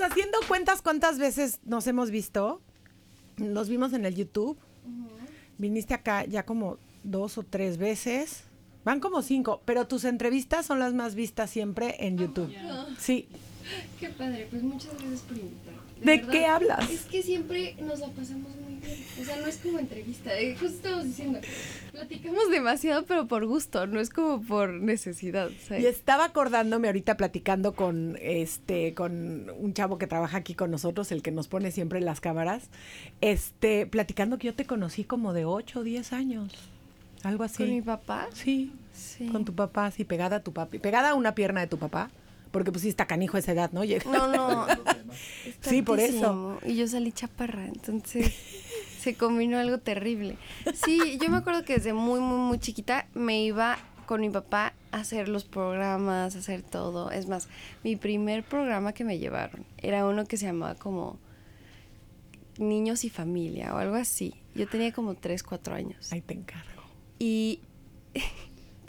Haciendo cuentas cuántas veces nos hemos visto. Nos vimos en el YouTube. Viniste acá ya como dos o tres veces. Van como cinco, pero tus entrevistas son las más vistas siempre en YouTube. Sí. Qué padre, pues muchas gracias por invitarme. ¿De verdad, qué hablas? Es que siempre nos la pasamos muy. O sea, no es como entrevista. eh, justo estamos diciendo. Platicamos demasiado, pero por gusto, no es como por necesidad. ¿sabes? Y estaba acordándome ahorita platicando con este, con un chavo que trabaja aquí con nosotros, el que nos pone siempre las cámaras, este, platicando que yo te conocí como de 8 o 10 años. Algo así. ¿Con mi papá? Sí. Sí. Con tu papá, así, pegada a tu papi. Pegada a una pierna de tu papá. Porque pues sí está canijo esa edad, ¿no? No, no. Sí, por altísimo. Y yo salí chaparra, entonces se combinó algo terrible. Sí, yo me acuerdo que desde muy, muy, muy chiquita me iba con mi papá a hacer los programas, a hacer todo. Es más, mi primer programa que me llevaron era uno que se llamaba como Niños y Familia o algo así. Yo tenía como 3, 4 años. Ahí te encargo. Y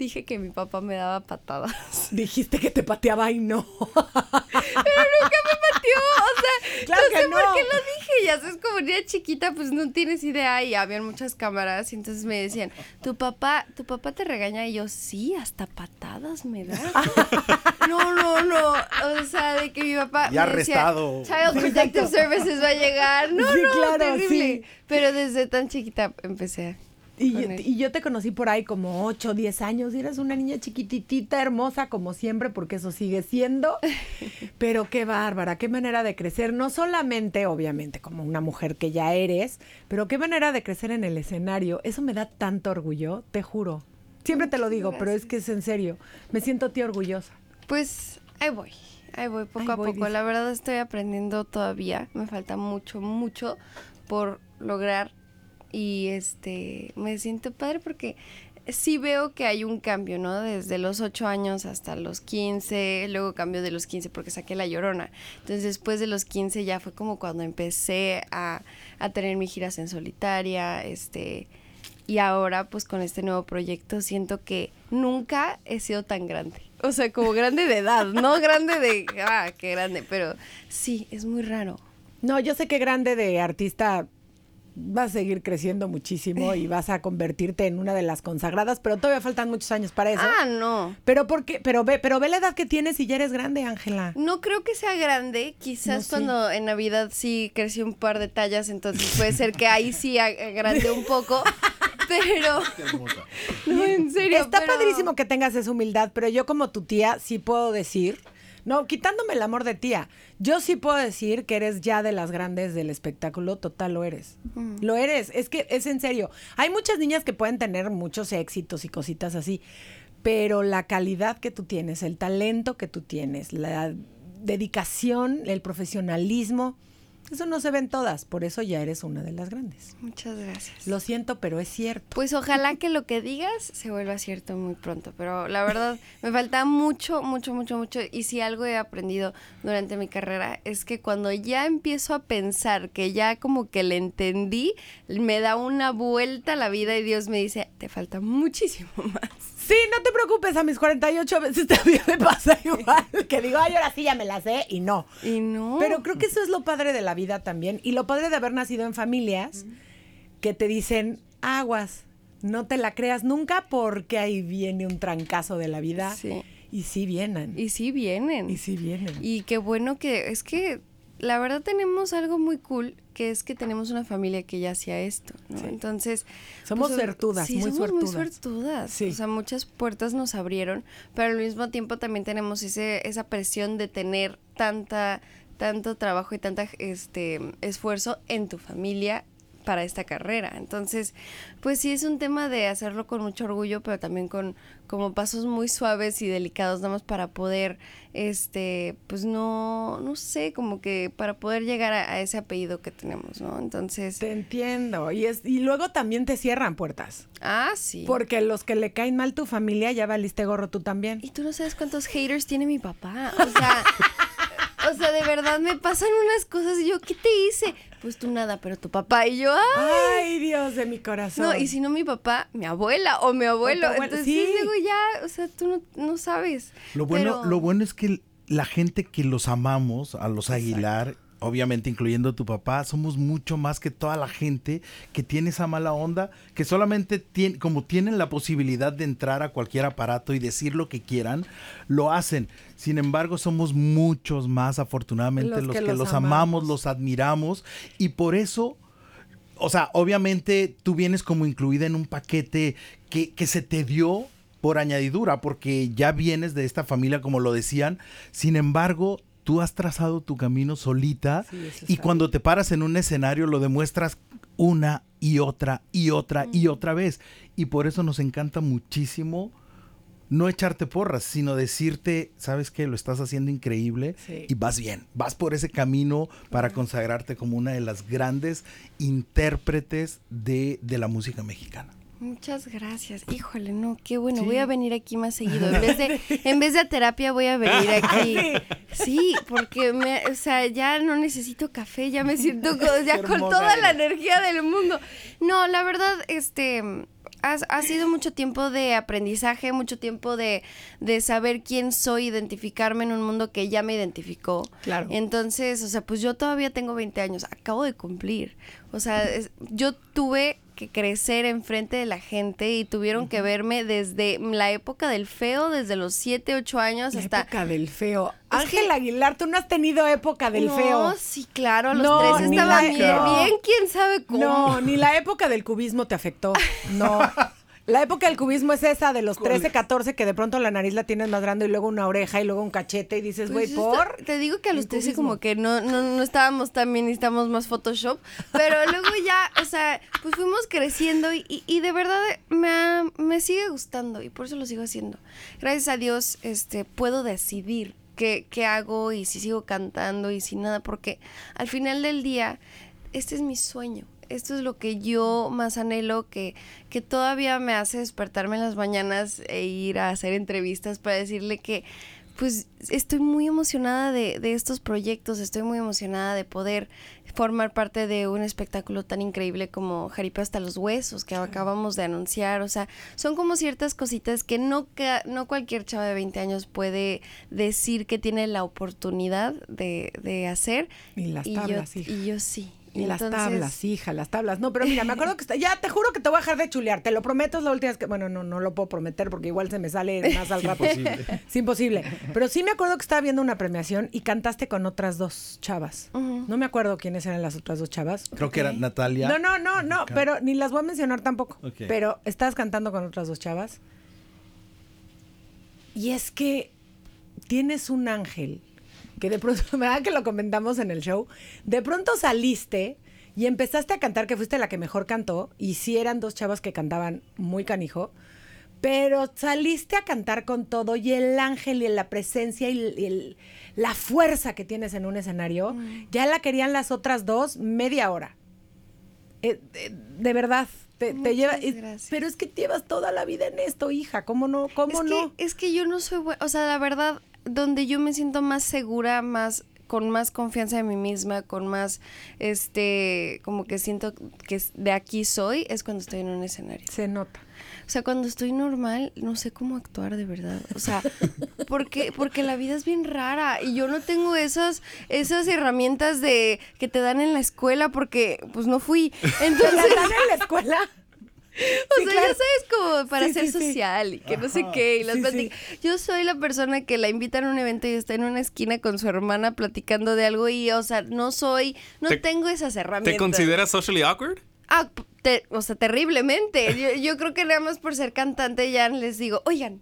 dije que mi papá me daba patadas. Dijiste que te pateaba y no. pateó, o sea, Claro no que sé por no. qué lo dije, ya sabes, como niña chiquita, pues no tienes idea y habían muchas cámaras y entonces me decían, tu papá, tu papá te regaña y yo, sí, hasta patadas me da. no, no, no, o sea, de que mi papá Ya me decía, arrestado. Child Protective Services va a llegar, no, Sí, no, claro, terrible. sí. Pero desde tan chiquita empecé. Y, yo- y yo te conocí por ahí como 8, 10 años y eres una niña chiquititita, hermosa como siempre, porque eso sigue siendo. Pero qué bárbara, qué manera de crecer, no solamente obviamente como una mujer que ya eres, pero qué manera de crecer en el escenario. Eso me da tanto orgullo, te juro. Siempre te lo digo, pero es que es en serio. Me siento tía orgullosa. Pues ahí voy, ahí voy poco Ahí a voy, poco. dice. La verdad estoy aprendiendo todavía, me falta mucho, mucho por lograr y este me siento padre porque sí veo que hay un cambio, ¿no? Desde los 8 años hasta los 15, luego cambio de los 15 porque saqué la llorona. Entonces después de los 15 ya fue como cuando empecé a, a tener mis giras en solitaria, este... Y ahora, pues con este nuevo proyecto, siento que nunca he sido tan grande. O sea, como grande de edad, no grande de, ah, qué grande, pero sí, es muy raro. No, yo sé que grande de artista vas a seguir creciendo muchísimo y vas a convertirte en una de las consagradas, pero todavía faltan muchos años para eso. Ah, no. Pero porque, pero ve, pero ve la edad que tienes y ya eres grande, Ángela. No creo que sea grande, quizás No, sí. cuando en Navidad sí crecí un par de tallas, entonces puede ser que ahí sí agrande un poco, pero... No, en serio. Está pero- padrísimo que tengas esa humildad, pero yo como tu tía sí puedo decir, no, quitándome el amor de tía, yo sí puedo decir que eres ya de las grandes del espectáculo, total lo eres. Lo eres, es que es en serio. Hay muchas niñas que pueden tener muchos éxitos y cositas así, pero la calidad que tú tienes, el talento que tú tienes, la dedicación, el profesionalismo, eso no se ven todas, por eso ya eres una de las grandes. Muchas gracias. Lo siento, pero es cierto. Pues ojalá que lo que digas se vuelva cierto muy pronto, pero la verdad me falta mucho, mucho, mucho, mucho. Y si algo he aprendido durante mi carrera es que cuando ya empiezo a pensar que ya como que le entendí, me da una vuelta a la vida y Dios me dice, te falta muchísimo más. Sí, no te preocupes, a mis 48 veces también me pasa igual. Que digo, ay, ahora sí ya me la sé y no. Y no. Pero creo que eso es lo padre de la vida también. Y lo padre de haber nacido en familias que te dicen, aguas, no te la creas nunca porque ahí viene un trancazo de la vida. Sí. Y sí vienen. Y sí vienen. Y sí vienen. Y qué bueno que es que la verdad tenemos algo muy cool que es que tenemos una familia que ya hacía esto, ¿no? Entonces Somos pues, suertudas, sí, muy somos suertudas. muy suertudas. Sí. O sea, muchas puertas nos abrieron, pero al mismo tiempo también tenemos ese esa presión de tener tanta tanto trabajo y tanta este esfuerzo en tu familia para esta carrera. Entonces, pues sí es un tema de hacerlo con mucho orgullo, pero también con como pasos muy suaves y delicados, nada más para poder, este, pues no, no sé, como que para poder llegar a, ese apellido que tenemos, ¿no? Entonces. Te entiendo. Y es, y luego también te cierran puertas. Ah, sí. Porque los que le caen mal tu familia, ya valiste gorro tú también. Y tú no sabes cuántos haters tiene mi papá. O sea. O sea, de verdad me pasan unas cosas y yo, ¿qué te hice? Pues tú nada, pero tu papá y yo, ¡ay! ¡Ay, Dios de mi corazón! No, y si no mi papá, mi abuela o mi abuelo. Entonces sí. digo, ya, o sea, tú no, sabes. Lo bueno, lo bueno es que la gente que los amamos, a los Aguilar, obviamente incluyendo tu papá, somos mucho más que toda la gente que tiene esa mala onda, que solamente tiene, como tienen la posibilidad de entrar a cualquier aparato y decir lo que quieran, lo hacen. Sin embargo, somos muchos más, afortunadamente, los, que, los, amamos. los admiramos y por eso o sea, obviamente tú vienes como incluida en un paquete que, que, se te dio por añadidura, porque ya vienes de esta familia, como lo decían. Sin embargo, tú has trazado tu camino solita y cuando te paras en un escenario lo demuestras una y otra y otra y otra vez. Y por eso nos encanta muchísimo no echarte porras, sino decirte, sabes que lo estás haciendo increíble y vas bien, vas por ese camino para consagrarte como una de las grandes intérpretes de, de la música mexicana. Muchas gracias. Híjole, no, qué bueno. Voy a venir aquí más seguido. En vez de, en vez de a terapia, voy a venir aquí. Sí, porque me, o sea, ya no necesito café, ya me siento ya con toda la energía del mundo. No, la verdad, este ha, ha, sido mucho tiempo de aprendizaje, mucho tiempo de, de, saber quién soy, identificarme en un mundo que ya me identificó. Claro. Entonces, o sea, pues yo todavía tengo 20 años, acabo de cumplir. O sea, yo tuve que crecer enfrente de la gente y tuvieron que verme desde la época del feo, desde los 7, 8 años la hasta... época del feo. Ángel Aguilar, tú no has tenido época del feo. No, sí, claro, los tres estaban bien, bien, quién sabe cómo. No, ni la época del cubismo te afectó. No. La época del cubismo es esa de los 13, 14 que de pronto la nariz la tienes más grande y luego una oreja y luego un cachete y dices, güey, pues ¿por? Te digo que a los 13 como que no, no, no estábamos tan bien, necesitamos más Photoshop, pero luego ya, sea, pues fuimos creciendo y, de verdad me, me sigue gustando y por eso lo sigo haciendo. Gracias a Dios este, puedo decidir qué, qué hago y si sigo cantando y si nada, porque al final del día, este es mi sueño esto es lo que yo más anhelo, que, que todavía me hace despertarme en las mañanas e ir a hacer entrevistas para decirle que pues estoy muy emocionada de, de, estos proyectos, estoy muy emocionada de poder formar parte de un espectáculo tan increíble como Jaripeo hasta los huesos que acabamos de anunciar, o sea, son como ciertas cositas que no, no cualquier chava de 20 años puede decir que tiene la oportunidad de, de hacer. Y las tablas, y yo sí. Y las tablas, hija, las tablas. No, pero mira, me acuerdo que está, ya te juro que te voy a dejar de chulear, te lo prometo, es la última vez que, bueno, no, no lo puedo prometer porque igual se me sale más al rato. Imposible. Es imposible. Pero sí me acuerdo que estaba viendo una premiación y cantaste con otras dos chavas. No me acuerdo quiénes eran las otras dos chavas. Creo que era Natalia. No, no, no, no, pero ni las voy a mencionar tampoco. Pero estás cantando con otras dos chavas. Y es que tienes un ángel que de pronto, ¿verdad que lo comentamos en el show? De pronto saliste y empezaste a cantar, que fuiste la que mejor cantó, y sí eran dos chavas que cantaban muy canijo, pero saliste a cantar con todo y el ángel y la presencia y, la fuerza que tienes en un escenario, mm. ya la querían las otras dos media hora. Eh, eh, de verdad, te, lleva. pero es que llevas toda la vida en esto, hija. ¿Cómo no? ¿Cómo no? es que yo no soy buena. O sea, la verdad, donde yo me siento más segura, más con más confianza en mí misma, con más, este, como que siento que de aquí soy, es cuando estoy en un escenario. Se nota. O sea, cuando estoy normal, no sé cómo actuar de verdad. O sea, porque, porque la vida es bien rara y yo no tengo esas, esas herramientas de que te dan en la escuela porque pues no fui. Entonces, ¿Te dan en la escuela? O sea, ya sabes como para ser social y que no sé qué. Y las Yo soy la persona que la invitan a un evento y está en una esquina con su hermana platicando de algo y, o sea, no soy, no tengo esas herramientas. ¿Te consideras socially awkward? Ah, o sea, terriblemente. Yo, yo creo que nada más por ser cantante ya les digo, oigan,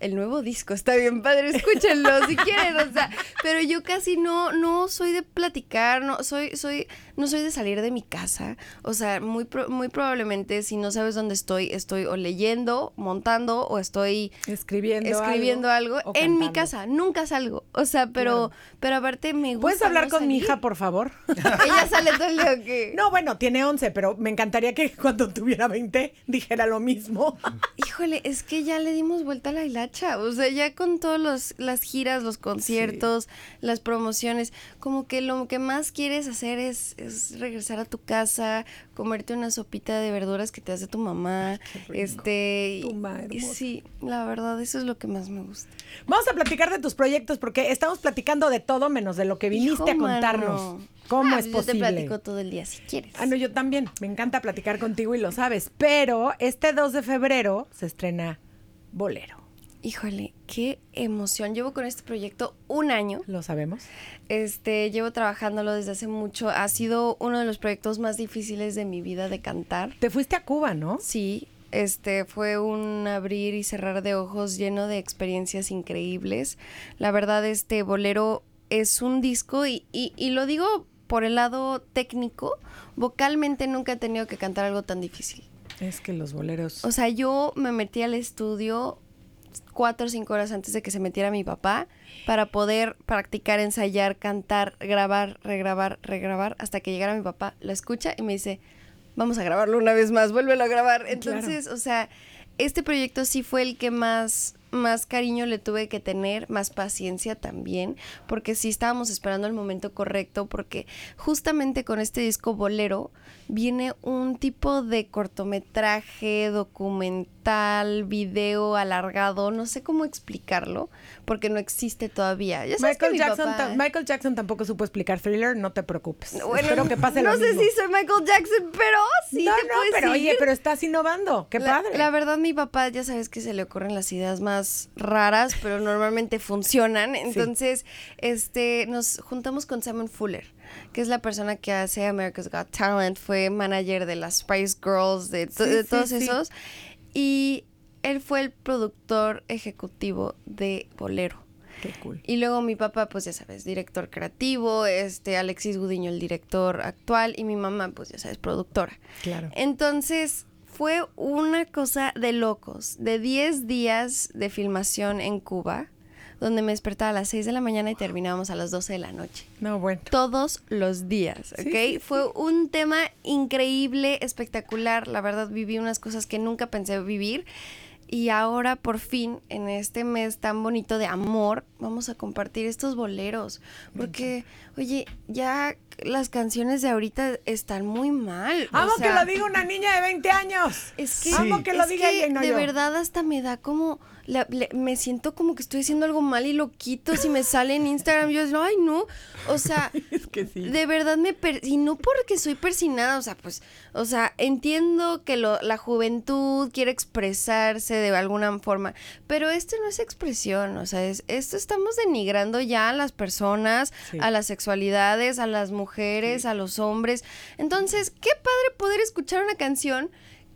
el nuevo disco está bien padre, escúchenlo si quieren, o sea, pero yo casi no, no soy de platicar, no soy, soy, no soy de salir de mi casa, o sea, muy, muy probablemente si no sabes dónde estoy, estoy o leyendo, montando o estoy escribiendo, escribiendo algo, en mi casa, nunca salgo, o sea, pero, pero aparte me gusta. ¿Puedes hablar con mi hija, por favor? Ella sale todo el día. No, bueno, tiene 11, pero me encantaría que cuando tuviera 20 dijera lo mismo. Híjole, es que ya le dimos vuelta a la hilacha. O sea, ya con todas las giras, los conciertos, las promociones, como que lo que más quieres hacer es, regresar a tu casa, comerte una sopita de verduras que te hace tu mamá. este. y, sí, la verdad, eso es lo que más me gusta. Vamos a platicar de tus proyectos porque estamos platicando de todo menos de lo que viniste a contarnos. ¿Cómo ah, es posible? Yo te platico todo el día si quieres. Ah, no, yo también. Me encanta platicar contigo y lo sabes. Pero este 2 de febrero se estrena Bolero. Híjole, qué emoción. Llevo con este proyecto un año. Lo sabemos. Este, llevo trabajándolo desde hace mucho. Ha sido uno de los proyectos más difíciles de mi vida de cantar. Te fuiste a Cuba, ¿no? Sí. Este fue un abrir y cerrar de ojos lleno de experiencias increíbles. La verdad, este bolero es un disco y, y, y lo digo por el lado técnico, vocalmente nunca he tenido que cantar algo tan difícil. Es que los boleros. O sea, yo me metí al estudio cuatro o cinco horas antes de que se metiera mi papá para poder practicar, ensayar, cantar, grabar, regrabar, regrabar, hasta que llegara mi papá, lo escucha y me dice, vamos a grabarlo una vez más, vuélvelo a grabar. Entonces, o sea, este proyecto sí fue el que más más cariño le tuve que tener, más paciencia también, porque sí estábamos esperando el momento correcto, porque justamente con este disco bolero viene un tipo de cortometraje, documental, video alargado, no sé cómo explicarlo, porque no existe todavía. Michael, Jackson Michael Jackson tampoco supo explicar thriller, no te preocupes. Espero que pase no sé si soy Michael Jackson, pero sí. No, no, pero oye, pero estás innovando, qué padre. La verdad, mi papá ya sabes que se le ocurren las ideas más raras, pero normalmente funcionan. Entonces, este, nos juntamos con Simon Fuller, que es la persona que hace America's Got Talent, fue manager de las Spice Girls, de, todos esos. Y él fue el productor ejecutivo de Bolero. Qué cool. Y luego mi papá, pues ya sabes, director creativo, este Alexis Gudiño, el director actual, y mi mamá, pues ya sabes, productora. Claro. Entonces, fue una cosa de locos, de 10 días de filmación en Cuba, donde me despertaba a las 6 de la mañana y terminábamos a las 12 de la noche. No, bueno. Todos los días, ¿ok? Fue un tema increíble, espectacular. La verdad, viví unas cosas que nunca pensé vivir. Y ahora por fin, en este mes tan bonito de amor, vamos a compartir estos boleros. Porque, oye, ya las canciones de ahorita están muy mal. Amo que lo diga una niña de 20 años. Es que, Amo que lo diga De verdad hasta me da como me siento como que estoy haciendo algo mal y lo quito. Si me sale en Instagram, yo digo, ay, no. O sea, de verdad me. y no porque soy persinada, o sea, pues, o sea, entiendo que la juventud quiere expresarse de alguna forma, pero esto no es expresión, o sea, es, esto estamos denigrando ya a las personas, a las sexualidades, a las mujeres, a los hombres. Entonces, qué padre poder escuchar una canción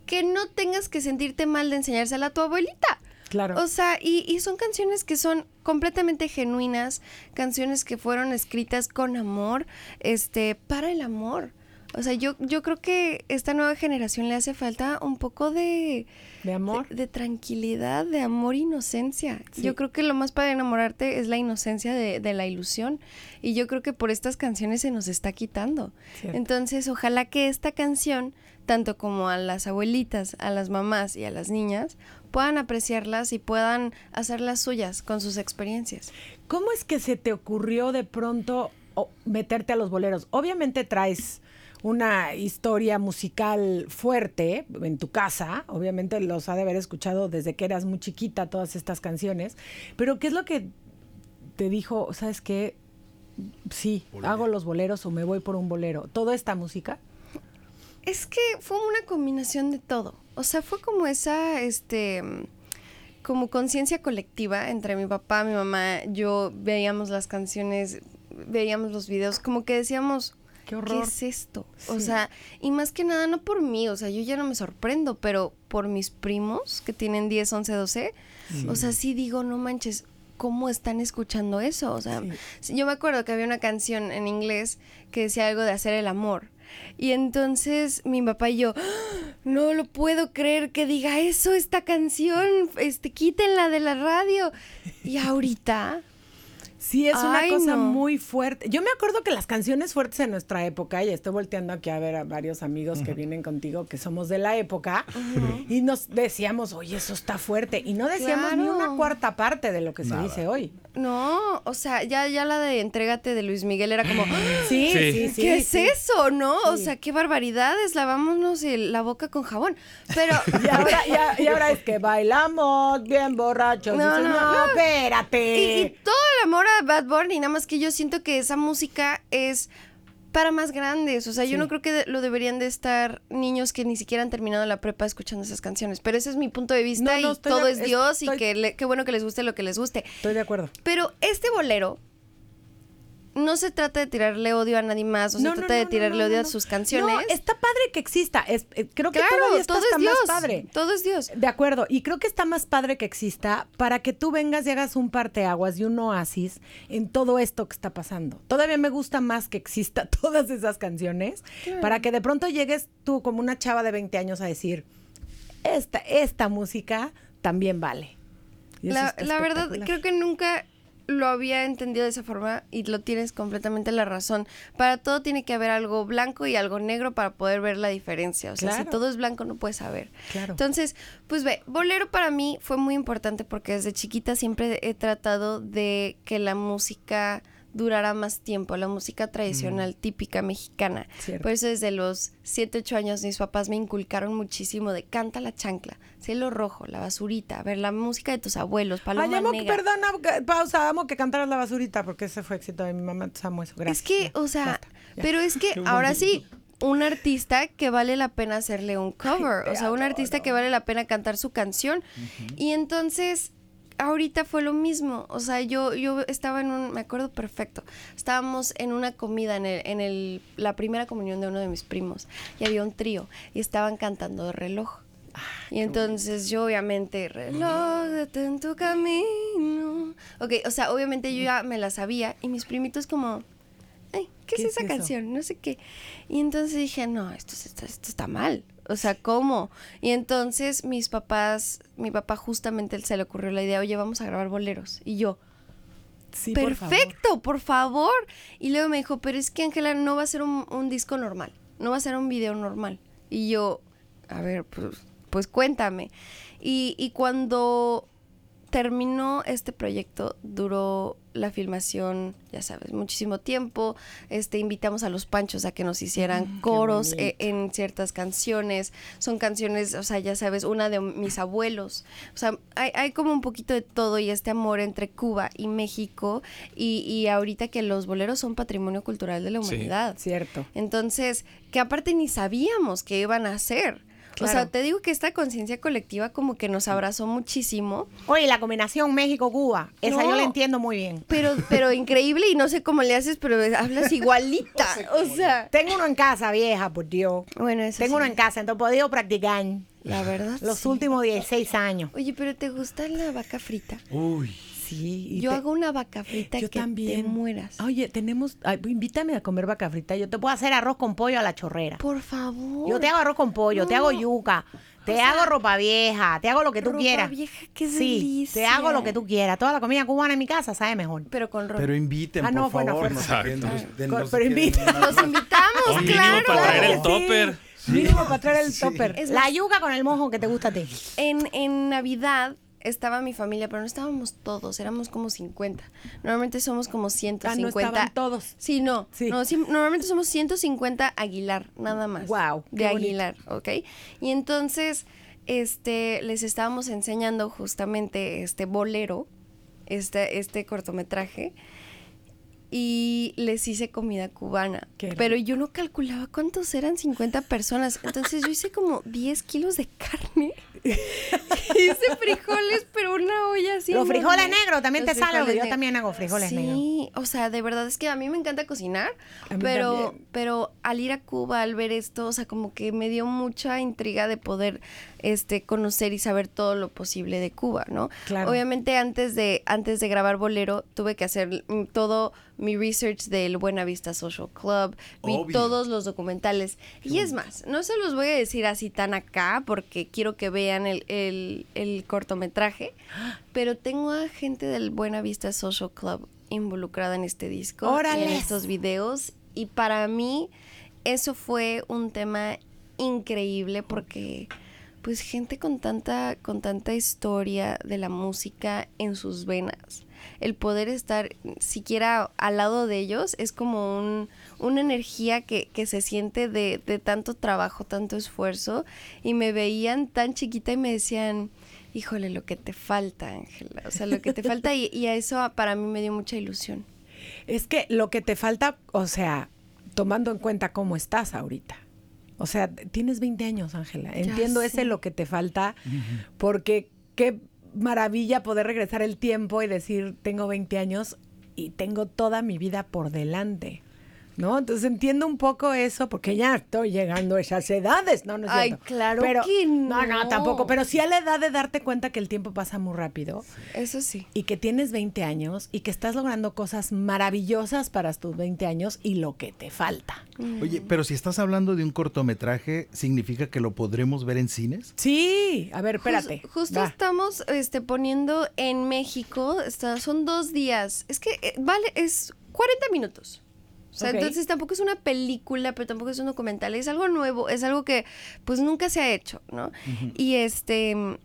que no tengas que sentirte mal de enseñársela a tu abuelita. Claro. O sea, y, son canciones que son completamente genuinas, canciones que fueron escritas con amor, este, para el amor. O sea, yo, yo creo que esta nueva generación le hace falta un poco de... De amor. De, tranquilidad, de amor e inocencia. Yo creo que lo más para enamorarte es la inocencia de, de, la ilusión. Y yo creo que por estas canciones se nos está quitando. Entonces, ojalá que esta canción, tanto como a las abuelitas, a las mamás y a las niñas, puedan apreciarlas y puedan hacerlas suyas con sus experiencias. ¿Cómo es que se te ocurrió de pronto meterte a los boleros? Obviamente traes una historia musical fuerte en tu casa, obviamente los ha de haber escuchado desde que eras muy chiquita todas estas canciones, pero ¿qué es lo que te dijo, sabes qué? Sí, hago los boleros o me voy por un bolero. ¿Toda esta música? Es que fue una combinación de todo. O sea, fue como esa, este, como conciencia colectiva entre mi papá, mi mamá, yo veíamos las canciones, veíamos los videos, como que decíamos, Qué horror. es esto? O sea, y más que nada, no por mí, o sea, yo ya no me sorprendo, pero por mis primos que tienen 10, 11, 12, o sea, sí digo, no manches, ¿cómo están escuchando eso? O sea, sí, yo me acuerdo que había una canción en inglés que decía algo de hacer el amor. Y entonces mi papá y yo, "¡Ah! no lo puedo creer que diga eso esta canción, este, quítenla de la radio. Y ahorita, Sí, es una Ay, cosa no. muy fuerte. Yo me acuerdo que las canciones fuertes en nuestra época, y estoy volteando aquí a ver a varios amigos que vienen contigo que somos de la época, y nos decíamos, oye, eso está fuerte. Y no decíamos ni una cuarta parte de lo que se dice hoy. no, o sea, ya, ya la de Entrégate de Luis Miguel era como, "Ah, Sí, Sí. sí, sí. ¿Qué es sí. eso, no? O sea, qué barbaridades, lavámonos el- la boca con jabón. Pero, Y ahora, y a- y ahora es que bailamos bien borrachos. No, Dices, no, no, no. espérate. y, y todo el amor a Bad Bunny, nada más que yo siento que esa música es para más grandes. O sea, yo no creo que lo deberían de estar niños que ni siquiera han terminado la prepa escuchando esas canciones. Pero ese es mi punto de vista No, no, y todo de- es Dios y que le- qué bueno que les guste lo que les guste. Estoy de acuerdo. Pero este bolero no se trata de tirarle odio a nadie más, o se trata de tirarle odio a sus canciones. No, está padre que exista. Es, eh, creo que claro, todavía está todo es Dios. más padre. Todo es Dios. De acuerdo, y creo que está más padre que exista para que tú vengas y hagas un parteaguas y un oasis en todo esto que está pasando. Todavía me gusta más que exista todas esas canciones para que de pronto llegues tú como una chava de 20 años a decir, esta, esta música también vale. La, verdad, creo que nunca lo había entendido de esa forma y lo tienes completamente la razón. Para todo tiene que haber algo blanco y algo negro para poder ver la diferencia. O sea, si todo es blanco no puedes saber. Claro. Entonces, pues ve, Bolero para mí fue muy importante porque desde chiquita siempre he tratado de que la música durara más tiempo, la música tradicional típica mexicana. Cierto. Por eso desde los 7, 8 años mis papás me inculcaron muchísimo de canta la chancla, cielo rojo, la basurita, a ver la música de tus abuelos, paloma Ay, amo negra. perdona, pausa, amo que cantaras la basurita porque ese fue éxito de mi mamá, entonces amo eso, gracias. Es que, Ya, o sea, basta, pero es que ahora sí, un artista que vale la pena hacerle un cover, te o sea, un artista que vale la pena cantar su canción. Y entonces, ahorita fue lo mismo, o sea, yo, yo estaba en un, me acuerdo perfecto, estábamos en una comida en, el, en el, la primera comunión de uno de mis primos y había un trío y estaban cantando reloj. Y entonces yo obviamente, reloj, detén tu camino. Ok, o sea, obviamente yo ya me la sabía y mis primitos como, ay, ¿qué, ¿Qué es es esa canción? No sé qué. Y entonces dije, no, esto, es- esto, esto está mal. O sea, ¿cómo? Y entonces mis papás, mi papá justamente se le ocurrió la idea, oye, vamos a grabar boleros. Y yo, Sí, por favor. perfecto, por favor. Y luego me dijo, pero es que Ángela no va a ser un, un disco normal, no va a ser un video normal. Y yo, a ver, pues, pues cuéntame. Y, y cuando terminó este proyecto, duró la filmación, ya sabes, muchísimo tiempo. Este, invitamos a los Panchos a que nos hicieran coros eh, en ciertas canciones. Son canciones, o sea, ya sabes, una de mis abuelos. O sea, hay, hay como un poquito de todo y este amor entre Cuba y México. Y, y ahorita que los boleros son patrimonio cultural de la Sí. humanidad. Cierto. Entonces, que aparte ni sabíamos que iban a hacer. O sea, te digo que esta conciencia colectiva como que nos abrazó muchísimo, Oye, la combinación México-Cuba, esa No. yo la entiendo muy bien. pero, pero increíble y no sé cómo le haces, pero hablas igualita. o sea, Tengo uno en casa, vieja, por Dios. bueno, eso Tengo sí, uno en casa, entonces he podido practicar La verdad. los sí. últimos 16 años. Oye, pero ¿te gusta la vaca frita? Uy. Sí. y Yo te- hago una vaca frita yo que también. te mueras. Oye, tenemos. ay, invítame a comer vaca frita. Yo te puedo hacer arroz con pollo a la chorrera. Por favor. Yo te hago arroz con pollo, te hago yuca, te sea, hago ropa vieja, te hago lo que tú ropa quieras. vieja, qué sí, delicia. te hago lo que tú quieras. Toda la comida cubana en mi casa sabe mejor. Pero con ropa. Pero inviten, Ah, no, por bueno, favor. fuerza. no se queden- Exacto. de- Con- no se pero más. Los invitamos, Un mínimo claro. para traer el Sí. topper. Mínimo para traer el topper. La yuca con el mojo que te gusta a ti. En, en Navidad estaba mi familia, pero no estábamos todos, éramos como 50. Normalmente somos como 150. Ah, estaban todos. Sí, no. Sí. no sí, normalmente somos 150 Aguilar, nada más. Qué De bonito. Aguilar, ¿ok? Y entonces, este, les estábamos enseñando justamente este bolero, este, este cortometraje. Y les hice comida cubana. Pero yo no calculaba cuántos eran 50 personas. Entonces yo hice como 10 kilos de carne. Hice frijoles, pero una olla así. Los frijoles negros también Los te salen. frijoles Yo también hago frijoles sí, negros. o sea, de verdad es que a mí me encanta cocinar, A mí pero, también. pero al ir a Cuba, al ver esto, o sea, como que me dio mucha intriga de poder este conocer y saber todo lo posible de Cuba, ¿no? Claro. Obviamente antes de, antes de grabar Bolero, tuve que hacer mm, todo mi research del Buena Vista Social Club, vi Obvio. todos los documentales. Y es más, no se los voy a decir así tan acá, porque quiero que vean el, el, el cortometraje, pero tengo a gente del Buena Vista Social Club involucrada en este disco, y en ¡Órales! estos videos, y para mí eso fue un tema increíble porque pues gente con tanta con tanta historia de la música en sus venas el poder estar siquiera al lado de ellos es como un, una energía que, que se siente de, de tanto trabajo, tanto esfuerzo y me veían tan chiquita y me decían, híjole, lo que te falta, Ángela, o sea, lo que te falta y, y a eso para mí me dio mucha ilusión. Es que lo que te falta, o sea, tomando en cuenta cómo estás ahorita. O sea, tienes 20 años, Ángela. Entiendo ese lo que te falta, porque qué maravilla poder regresar el tiempo y decir, tengo 20 años y tengo toda mi vida por delante. ¿No? Entonces entiendo un poco eso, porque ya estoy llegando a esas edades. No, no es Ay, cierto. claro pero, que No, no, no. tampoco. Pero sí a la edad de darte cuenta que el tiempo pasa muy rápido Eso sí. y que tienes 20 años y que estás logrando cosas maravillosas para tus 20 años y lo que te falta. Oye, pero si estás hablando de un cortometraje, ¿significa que lo podremos ver en cines? Sí, a ver, espérate. justo Va. estamos este, poniendo en México, está- son dos días. Es que eh, vale, es 40 minutos. O sea, entonces tampoco es una película, pero tampoco es un documental, es algo nuevo, es algo que pues nunca se ha hecho, ¿no? Y este mm,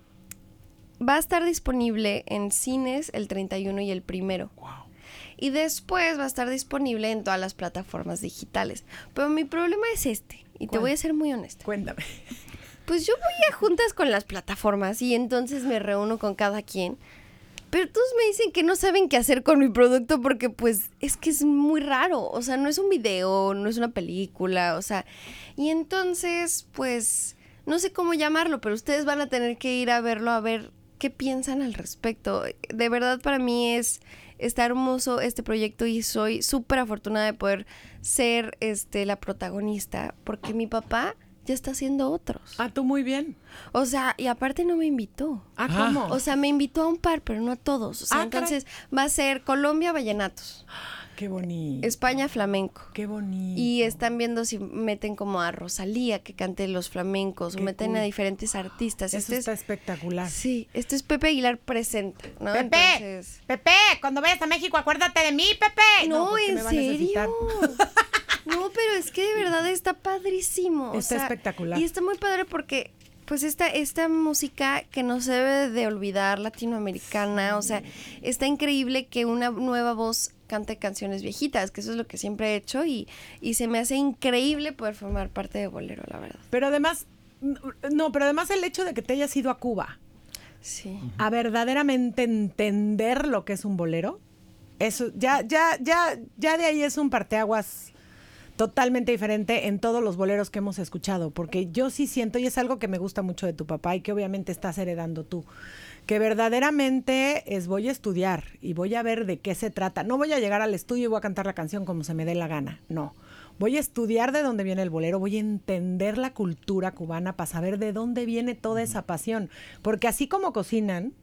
va a estar disponible en cines el 31 y el primero. Y después va a estar disponible en todas las plataformas digitales. Pero mi problema es este, y te voy a ser muy honesta. Cuéntame. Pues yo voy a juntas con las plataformas y entonces me reúno con cada quien. Pero todos me dicen que no saben qué hacer con mi producto porque pues es que es muy raro. O sea, no es un video, no es una película, o sea. Y entonces, pues, no sé cómo llamarlo, pero ustedes van a tener que ir a verlo a ver qué piensan al respecto. De verdad para mí es está hermoso este proyecto y soy súper afortunada de poder ser este la protagonista porque mi papá ya está haciendo otros. Ah, tú muy bien. O sea, y aparte no me invitó. Ah, Ah. ¿cómo? O sea, me invitó a un par, pero no a todos. O sea, Ah, caray. entonces va a ser Colombia Vallenatos, qué bonito. España Flamenco. Qué bonito. Y están viendo si meten como a Rosalía que cante los flamencos Qué o meten a diferentes artistas. Eso Este está es, espectacular. sí, esto es Pepe Aguilar presenta, ¿no? Pepe, Entonces, Pepe, cuando vayas a México, acuérdate de mí, Pepe. no, porque en me va a serio. No, pero es que de verdad está padrísimo. o Está sea, espectacular. Y está muy padre porque, pues, esta, esta música que no se debe de olvidar, latinoamericana, o sea, está increíble que una nueva voz cante canciones viejitas, que eso es lo que siempre he hecho y, y se me hace increíble poder formar parte de Bolero, la verdad. Pero además, no, pero además el hecho de que te hayas ido a Cuba Sí. a verdaderamente entender lo que es un bolero, eso ya, ya, ya, ya de ahí es un parteaguas totalmente diferente en todos los boleros que hemos escuchado, porque yo sí siento, y es algo que me gusta mucho de tu papá y que obviamente estás heredando tú, que verdaderamente es voy a estudiar y voy a ver de qué se trata. No voy a llegar al estudio y voy a cantar la canción como se me dé la gana, no. Voy a estudiar de dónde viene el bolero, voy a entender la cultura cubana para saber de dónde viene toda esa pasión, porque así como cocinan,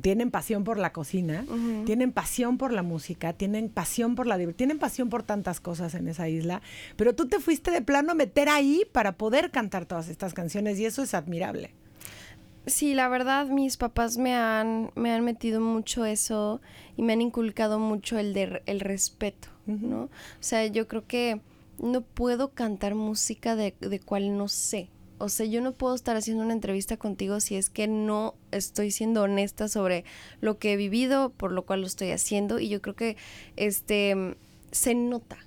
tienen pasión por la cocina, tienen pasión por la música, tienen pasión por la tienen pasión por tantas cosas en esa isla, pero tú te fuiste de plano a meter ahí para poder cantar todas estas canciones y eso es admirable. Sí, la verdad, mis papás me han, me han metido mucho eso y me han inculcado mucho el de el respeto, ¿no? O sea, yo creo que no puedo cantar música de, de cual no sé. O sea, yo no puedo estar haciendo una entrevista contigo si es que no estoy siendo honesta sobre lo que he vivido, por lo cual lo estoy haciendo. Y yo creo que este se nota.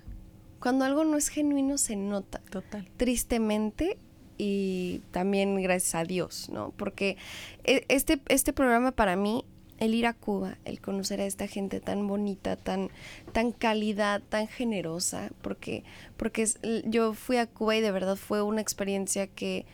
Cuando algo no es genuino, se nota Total. tristemente y también gracias a Dios, ¿no? Porque e- este, este programa para mí, el ir a Cuba, el conocer a esta gente tan bonita, tan, tan cálida, tan generosa, porque, porque es- yo fui a Cuba y de verdad fue una experiencia que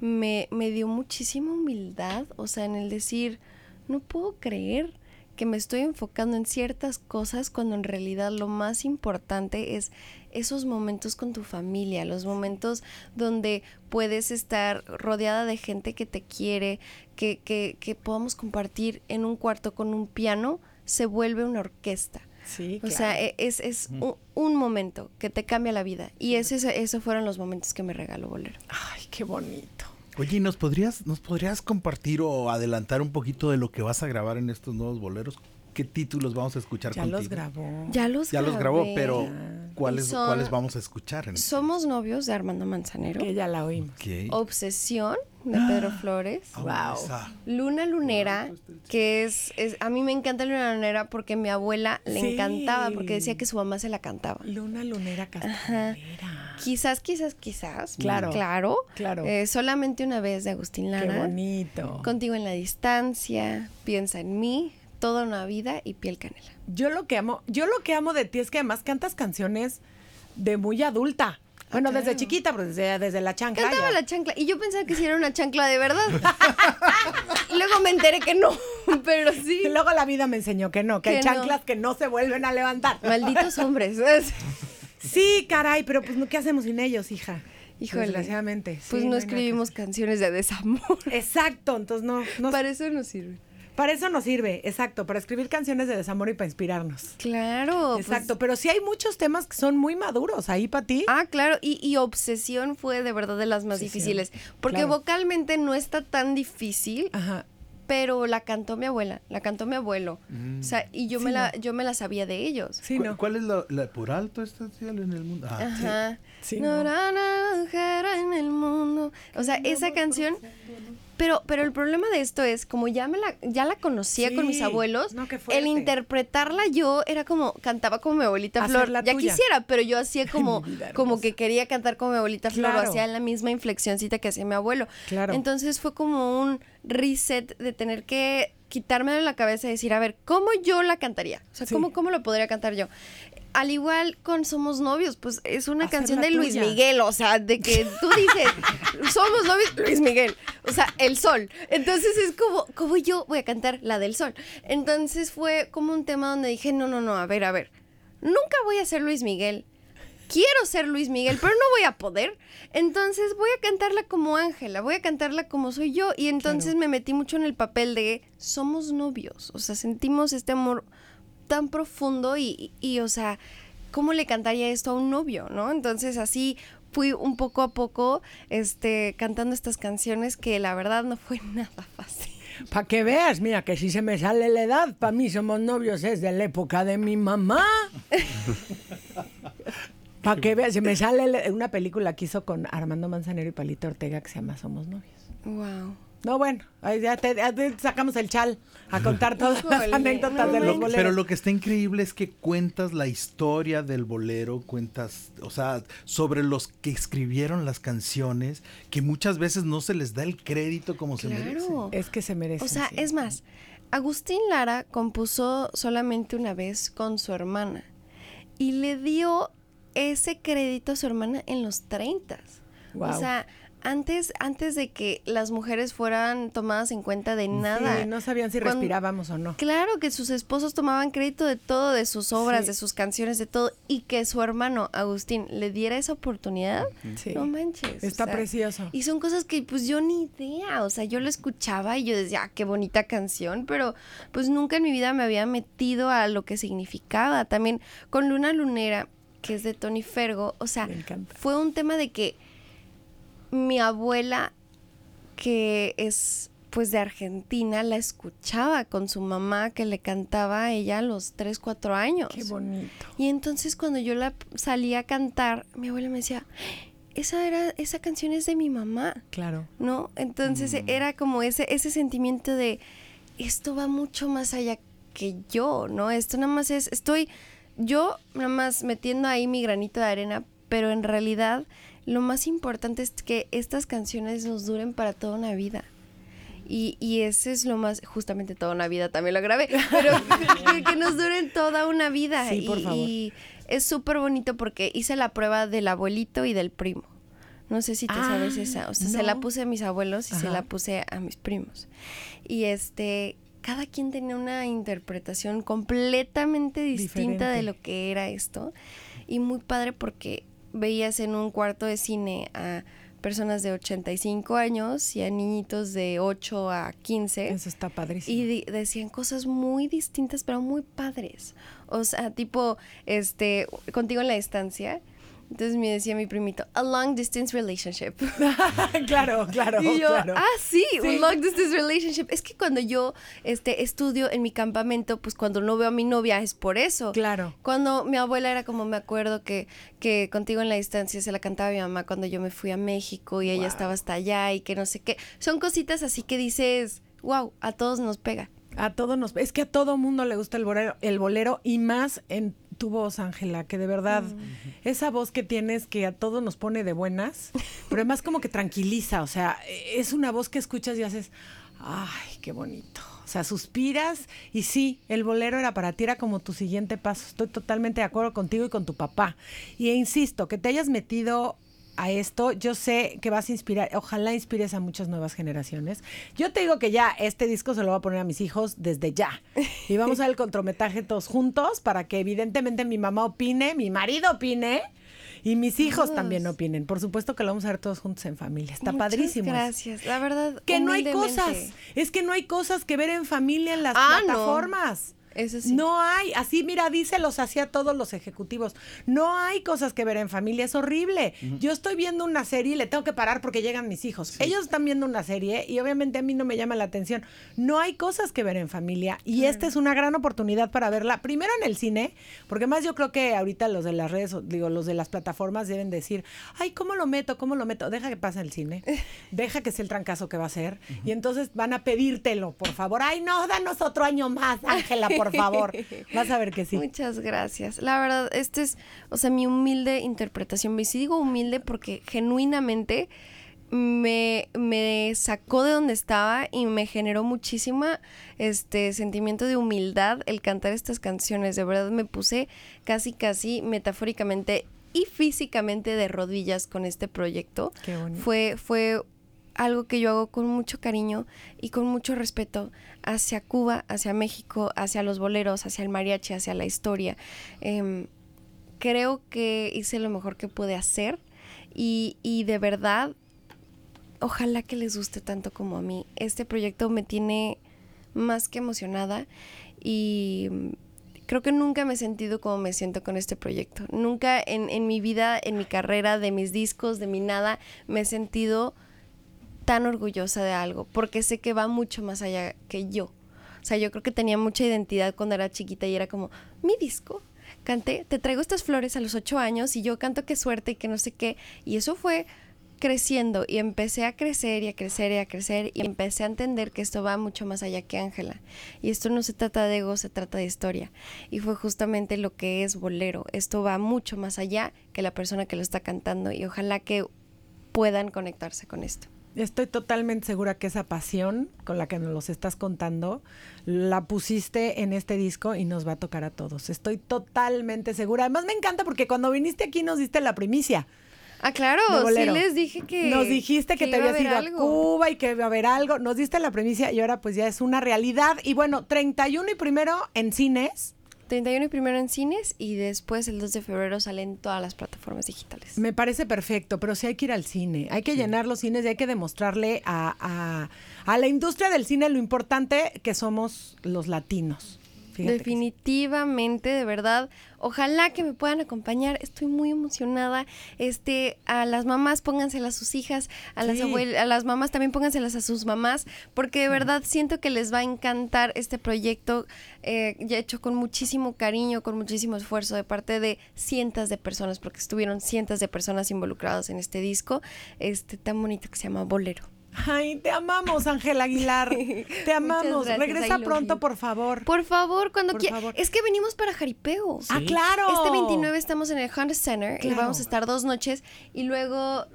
me, me dio muchísima humildad, o sea, en el decir, no puedo creer que me estoy enfocando en ciertas cosas cuando en realidad lo más importante es esos momentos con tu familia, los momentos donde puedes estar rodeada de gente que te quiere, que, que, que podamos compartir en un cuarto con un piano, se vuelve una orquesta. Sí, O sea, e- es, es un, un momento que te cambia la vida. Y esos fueron los momentos que me regaló Bolero. Ay, qué bonito. Oye, ¿y ¿nos podrías, ¿nos podrías compartir o adelantar un poquito de lo que vas a grabar en estos nuevos boleros? ¿Qué títulos vamos a escuchar Ya contigo? los grabó. Ya los Ya los grabó, grabé. pero ¿cuáles, Y son- ¿cuáles vamos a escuchar? En Somos novios de Armando Manzanero. Que ya la oímos. Obsesión de Pedro Flores. Ah, Wow. esa. Luna Lunera, que es, es- a mí me encanta Luna Lunera porque mi abuela le Sí. encantaba, porque decía que su mamá se la cantaba. Luna lunera castanera. Quizás, quizás, quizás. Claro. Claro. Claro. Eh, solamente una vez de Agustín Qué Lara. bonito. Contigo en la distancia, piensa en mí, toda una vida y piel canela. Yo lo que amo, yo lo que amo de ti es que además cantas canciones de muy adulta. Bueno, desde chiquita, pues desde, desde la chancla. Cantaba ya. la chancla y yo pensaba que sí era una chancla de verdad. Luego me enteré que no, pero sí. Y luego la vida me enseñó que no, que, hay no. chanclas que no se vuelven a levantar. Malditos hombres. Sí, caray, pero pues ¿qué hacemos sin ellos, hija? Híjole. Desgraciadamente. Pues no escribimos canciones de desamor. Exacto, entonces no, no Para eso no sirve. Para eso nos sirve, exacto, para escribir canciones de desamor y para inspirarnos. Claro. pues- Exacto, pero sí hay muchos temas que son muy maduros ahí para ti. Ah, claro, y, y Obsesión fue de verdad de las más Obsesión, difíciles. Porque claro. vocalmente no está tan difícil, Ajá. pero la cantó mi abuela, la cantó mi abuelo. O sea, y yo, Sí, me la, no. yo me la sabía de ellos. Sí, ¿Cu- no. ¿Cuál es la, la por alto estatal en el mundo? Ah, Ajá. Sí, no no. en el mundo. O sea, esa canción. Pero, pero el problema de esto es, como ya me la, ya la conocía con mis abuelos, No, el interpretarla yo era como, cantaba como mi abuelita Flor. Hacerla Ya tuya. quisiera, pero yo hacía como, como que quería cantar como mi abuelita Flor, lo hacía la misma inflexioncita que hacía mi abuelo. Claro. Entonces fue como un reset de tener que quitarme de la cabeza y decir, a ver, ¿cómo yo la cantaría? O sea, Sí. ¿cómo, ¿cómo lo podría cantar yo? Al igual con Somos Novios, pues es una canción de Luis tuya. Miguel, o sea, de que tú dices, somos novios, Luis Miguel, o sea, el sol. Entonces es como, como yo voy a cantar la del sol. Entonces fue como un tema donde dije, no, no, no, a ver, a ver, nunca voy a ser Luis Miguel. Quiero ser Luis Miguel, pero no voy a poder. Entonces voy a cantarla como Ángela, voy a cantarla como soy yo. Y entonces me metí mucho en el papel de somos novios. O sea, sentimos este amor tan profundo y, y, y, o sea, ¿cómo le cantaría esto a un novio, no? Entonces así fui un poco a poco este, cantando estas canciones que la verdad no fue nada fácil. Para que veas, mira, que si se me sale la edad, para mí somos novios es de la época de mi mamá. Para que veas, se me sale la- una película que hizo con Armando Manzanero y Palito Ortega que se llama Somos Novios. Wow. No, bueno, ahí ya te, ya te sacamos el chal a contar todas las anécdotas no de los boleros. Pero lo que está increíble es que cuentas la historia del bolero, cuentas, o sea, sobre los que escribieron las canciones, que muchas veces no se les da el crédito como se merece. Claro. Es que se merece. O sea, sí. es más, Agustín Lara compuso solamente una vez con su hermana y le dio ese crédito a su hermana en los 30. Guau. O sea, antes, antes de que las mujeres fueran tomadas en cuenta de nada. Sí, no sabían si Cuando- respirábamos o no. Claro que sus esposos tomaban crédito de todo, de sus obras, Sí. de sus canciones, de todo, y que su hermano Agustín le diera esa oportunidad, Sí. no manches. o Está sea, precioso. Y son cosas que pues yo ni idea, o sea, yo lo escuchaba y yo decía, ah, qué bonita canción, pero pues nunca en mi vida me había metido a lo que significaba. También con Luna Lunera, que es de Tony Fergo, o sea, Me encanta. fue un tema de que mi abuela, que es pues de Argentina, la escuchaba con su mamá que le cantaba a ella a los 3, 4 años. Qué bonito. Y entonces cuando yo la salía a cantar, mi abuela me decía, esa era, esa canción es de mi mamá, Claro. ¿no? Entonces era como ese, ese sentimiento de esto va mucho más allá que yo, ¿no? Esto nada más es, estoy yo nada más metiendo ahí mi granito de arena, pero en realidad lo más importante es que estas canciones nos duren para toda una vida. Y, y ese es lo más, justamente toda una vida también lo grabé, pero que, que nos duren toda una vida. Sí, por y, favor. y es súper bonito porque hice la prueba del abuelito y del primo. No sé si tú Ah, sabes esa. O sea, se la puse a mis abuelos y se la puse a mis primos. Y este, cada quien tenía una interpretación completamente distinta de lo que era esto. Y muy padre porque veías en un cuarto de cine a personas de 85 años y a niñitos de 8 a 15. Eso está padrísimo. Y decían cosas muy distintas, pero muy padres. O sea, tipo, este, contigo en la distancia. Entonces me decía mi primito, a long distance relationship. claro, claro, y yo, claro. ah, sí, Sí. un long distance relationship. Es que cuando yo este, estudio en mi campamento, pues cuando no veo a mi novia es por eso. Claro. Cuando mi abuela era como, me acuerdo que, que contigo en la distancia se la cantaba mi mamá cuando yo me fui a México y ella estaba hasta allá y que no sé qué. Son cositas así que dices, wow, a todos nos pega. A todo nos, es que a todo mundo le gusta el bolero, el bolero y más en tu voz, Ángela, que de verdad esa voz que tienes que a todos nos pone de buenas, pero además como que tranquiliza, o sea, es una voz que escuchas y haces, ay, qué bonito. O sea, suspiras y sí, el bolero era para ti, era como tu siguiente paso. Estoy totalmente de acuerdo contigo y con tu papá. Y insisto, que te hayas metido a esto, yo sé que vas a inspirar, ojalá inspires a muchas nuevas generaciones. Yo te digo que ya este disco se lo voy a poner a mis hijos desde ya. Y vamos a ver el contrometraje todos juntos para que evidentemente mi mamá opine, mi marido opine y mis hijos Todos. también opinen. Por supuesto que lo vamos a ver todos juntos en familia. Está Muchas padrísimo. Gracias. La verdad, Que no hay cosas. Es que no hay cosas que ver en familia en las Ah, no. Plataformas. Eso sí. No hay, así mira, díselos así a todos los ejecutivos. No hay cosas que ver en familia, es horrible. Yo estoy viendo una serie y le tengo que parar porque llegan mis hijos. Ellos están viendo una serie y obviamente a mí no me llama la atención. No hay cosas que ver en familia y esta es una gran oportunidad para verla. Primero en el cine, porque más yo creo que ahorita los de las redes, digo, los de las plataformas deben decir, ay, ¿cómo lo meto? ¿Cómo lo meto? Deja que pase el cine, deja que sea el trancazo que va a ser y entonces van a pedírtelo, por favor. Ay, no, danos otro año más, Ángela, por favor. Vas a ver que sí. Muchas gracias. La verdad, este es, o sea, mi humilde interpretación. Y sí digo humilde porque genuinamente me, me sacó de donde estaba y me generó muchísima este sentimiento de humildad el cantar estas canciones. De verdad me puse casi, casi metafóricamente y físicamente de rodillas con este proyecto. Qué bonito. Fue, fue algo que yo hago con mucho cariño y con mucho respeto hacia Cuba, hacia México, hacia los boleros, hacia el mariachi, hacia la historia. Em, creo que hice lo mejor que pude hacer y, y de verdad, ojalá que les guste tanto como a mí. Este proyecto me tiene más que emocionada y mm, creo que nunca me he sentido como me siento con este proyecto. Nunca en, en mi vida, en mi carrera, de mis discos, de mi nada, me he sentido tan orgullosa de algo, porque sé que va mucho más allá que yo. O sea, yo creo que tenía mucha identidad cuando era chiquita y era como, mi disco, canté, te traigo estas flores a los ocho años y yo canto qué suerte y que no sé qué. Y eso fue creciendo y empecé a crecer y a crecer y a crecer y empecé a entender que esto va mucho más allá que Ángela. Y esto no se trata de ego, se trata de historia. Y fue justamente lo que es bolero. Esto va mucho más allá que la persona que lo está cantando y ojalá que puedan conectarse con esto. Estoy totalmente segura que esa pasión con la que nos los estás contando la pusiste en este disco y nos va a tocar a todos. Estoy totalmente segura. Además me encanta porque cuando viniste aquí nos diste la primicia. Ah, claro, sí les dije que. Nos dijiste que, te habías ido algo. a Cuba y que iba a haber algo. Nos diste la primicia y ahora pues ya es una realidad. Y bueno, 31 y primero en cines. 31 y primero en cines y después el 2 de febrero salen todas las plataformas digitales. Me parece perfecto, pero sí hay que ir al cine. Hay que llenar los cines y hay que demostrarle a, a- a la industria del cine lo importante que somos los latinos. Fíjate que sí. Definitivamente, de verdad. Ojalá que me puedan acompañar. Estoy muy emocionada. Este, a las mamás pónganselas a sus hijas, a las Sí. abuel- a las mamás también pónganselas a sus mamás, porque de verdad siento que les va a encantar este proyecto, eh, ya hecho con muchísimo cariño, con muchísimo esfuerzo de parte de cientos de personas, porque estuvieron cientos de personas involucradas en este disco, este tan bonito que se llama Bolero. Ay, te amamos, Ángel Aguilar. Te amamos. gracias, Regresa pronto, you. por favor. Por favor, cuando Por quieras. favor. Es que venimos para Jaripeo. Ah, claro. Este 29 estamos en el Honda Center y Claro. vamos a estar dos noches y luego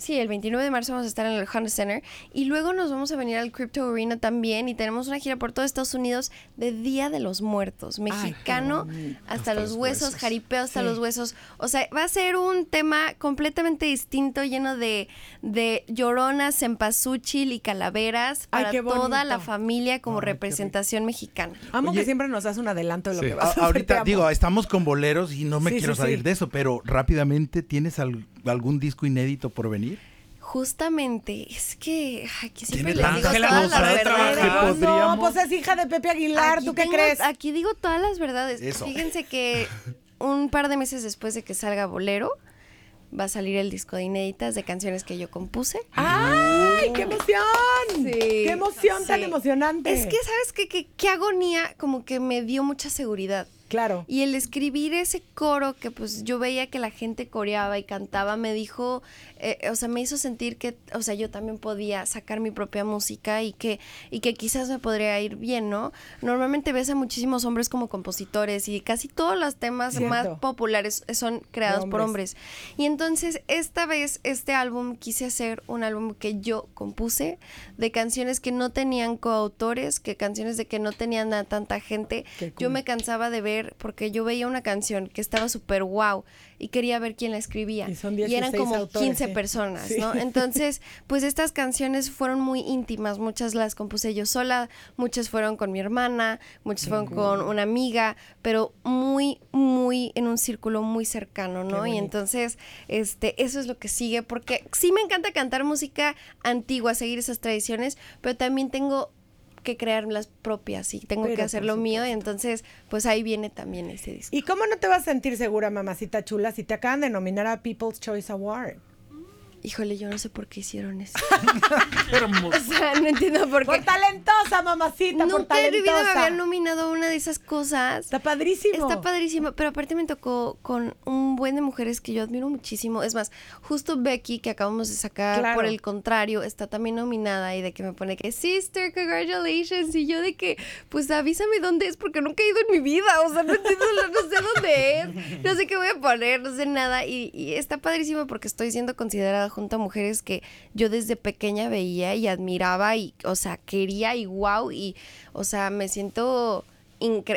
Sí, el 29 de marzo vamos a estar en el Honda Center y luego nos vamos a venir al Crypto Arena también y tenemos una gira por todo Estados Unidos de Día de los Muertos, mexicano hasta, los, huesos, jaripeo hasta los huesos. O sea, va a ser un tema completamente distinto, lleno de, de lloronas, cempasúchil y calaveras para toda la familia como representación mexicana. Amo que siempre nos das un adelanto de lo que va a hacer. Ahorita digo, estamos con boleros y no me quiero salir de eso, pero rápidamente, ¿tienes algún disco inédito por venir? Justamente, es que, ay, que siempre les digo todas las verdades. No, pues es hija de Pepe Aguilar, ¿tú qué crees? Aquí digo todas las verdades. Fíjense que un par de meses después de que salga Bolero, va a salir el disco de inéditas de canciones que yo compuse. ¡Ay, qué emoción! Sí, ¡Qué emoción tan emocionante! Es que, ¿sabes qué? qué? Qué agonía, como que me dio mucha seguridad. Claro. Y el escribir ese coro que pues yo veía que la gente coreaba y cantaba, me dijo, eh, o sea, me hizo sentir que, o sea, yo también podía sacar mi propia música y que, y que quizás me podría ir bien, ¿no? Normalmente ves a muchísimos hombres como compositores y casi todos los temas más populares son creados por hombres. Y entonces, esta vez, este álbum, quise hacer un álbum que yo compuse de canciones que no tenían coautores, que canciones de que no tenían a tanta gente. Yo me cansaba de ver porque yo veía una canción que estaba súper wow y quería ver quién la escribía. Y, eran como 15 personas, ¿no? Entonces, pues estas canciones fueron muy íntimas, muchas las compuse yo sola, muchas fueron con mi hermana, muchas fueron con una amiga, pero muy, muy en un círculo muy cercano, ¿no? Y entonces, este, eso es lo que sigue, porque sí me encanta cantar música antigua, seguir esas tradiciones, pero también tengo que crear las propias y tengo que hacer lo mío y entonces pues ahí viene también ese disco. ¿Y cómo no te vas a sentir segura, mamacita chula, si te acaban de nominar a People's Choice Award? Híjole, yo no sé por qué hicieron eso. Hermoso. O sea, no entiendo por qué. Por talentosa, mamacita, Nunca por talentosa. en mi vida me habían nominado a una de esas cosas. Está padrísimo. Está padrísimo, pero aparte me tocó con un buen de mujeres que yo admiro muchísimo. Es más, justo Becky, que acabamos de sacar, por el contrario, está también nominada y de que me pone que, sister, congratulations. Y yo de que, pues avísame dónde es porque nunca he ido en mi vida. O sea, no entiendo, no sé dónde es. No sé qué voy a poner, no sé nada. Y, y está padrísimo porque estoy siendo considerada junto a mujeres que yo desde pequeña veía y admiraba y, o sea, quería y wow, y, o sea, me siento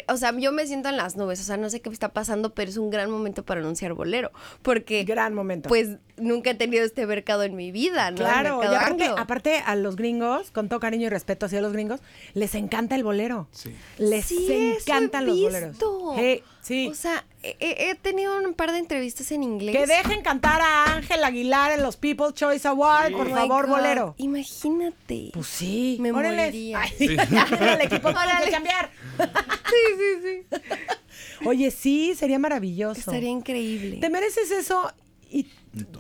o sea, yo me siento en las nubes, o sea, no sé qué está pasando, pero es un gran momento para anunciar bolero, porque... Gran momento. Pues nunca he tenido este mercado en mi vida, ¿no? Claro, aparte, aparte, a los gringos, con todo cariño y respeto hacia los gringos, les encanta el bolero. Sí. Les encantan los boleros. sí. O sea, he, tenido un par de entrevistas en inglés. Que dejen cantar a Ángel Aguilar en los People's Choice Awards, por oh favor, bolero. Imagínate. Pues sí. Me moriría. sí. el equipo que cambiar. sí, sí, sí. Oye, sí, sería maravilloso. Estaría increíble. Te mereces eso y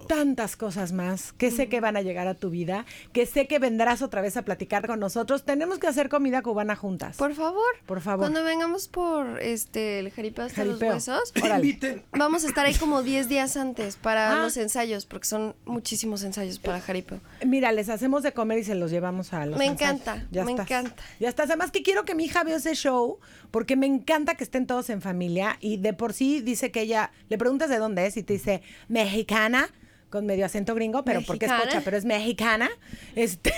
tantas cosas más que sé que van a llegar a tu vida, que sé que vendrás otra vez a platicar con nosotros. Tenemos que hacer comida cubana juntas. Por favor. Por favor. Cuando vengamos por este el jaripeo hasta los huesos, vamos a estar ahí como 10 días antes para ah. los ensayos, porque son muchísimos ensayos para jaripeo. Mira, les hacemos de comer y se los llevamos a los Me encanta, me encanta. Ya estás. Además que quiero que mi hija vea ese show, porque me encanta que estén todos en familia y de por sí dice que ella, le preguntas de dónde es y te dice, mexicana con medio acento gringo, pero porque es cocha, pero es mexicana. Este,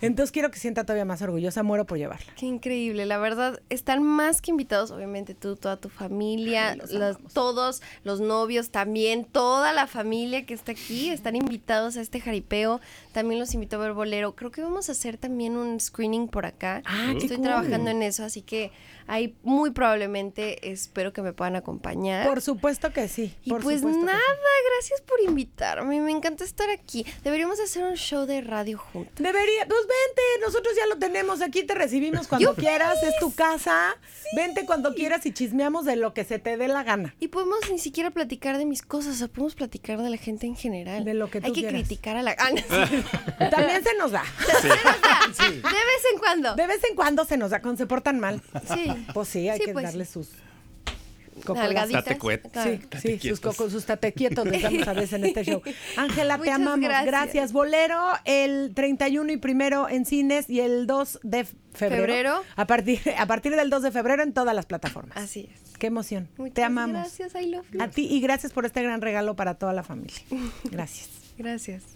entonces quiero que sienta todavía más orgullosa, muero por llevarla. Qué increíble, la verdad, están más que invitados, obviamente tú, toda tu familia, todos los novios también, toda la familia que está aquí, están invitados a este jaripeo. También los invito a ver bolero. Creo que vamos a hacer también un screening por acá. Ah, Estoy trabajando en eso, así que ahí muy probablemente espero que me puedan acompañar. Por supuesto que sí. Y pues nada, gracias por invitarme. Me encanta estar aquí. Deberíamos hacer un show de radio juntos. Debería, pues vente, nosotros ya lo tenemos. Aquí te recibimos cuando quieras, es tu casa. Vente cuando quieras y chismeamos de lo que se te dé la gana. Y podemos ni siquiera platicar de mis cosas, o podemos platicar de la gente en general. De lo que tú Hay que criticar a la También se nos da. Se nos da. De vez en cuando. De vez en cuando se nos da cuando se portan mal. Sí. Pues sí, hay que pues darle sus Sí, sí, sus, sus tatequietos les damos a veces en este show. Ángela, te amamos. Gracias. Bolero el 31 y primero en cines y el 2 de febrero. A, partir, a partir del 2 de febrero en todas las plataformas. Así es. Qué emoción. te amamos. Gracias, I love you. A ti y gracias por este gran regalo para toda la familia. Gracias. gracias.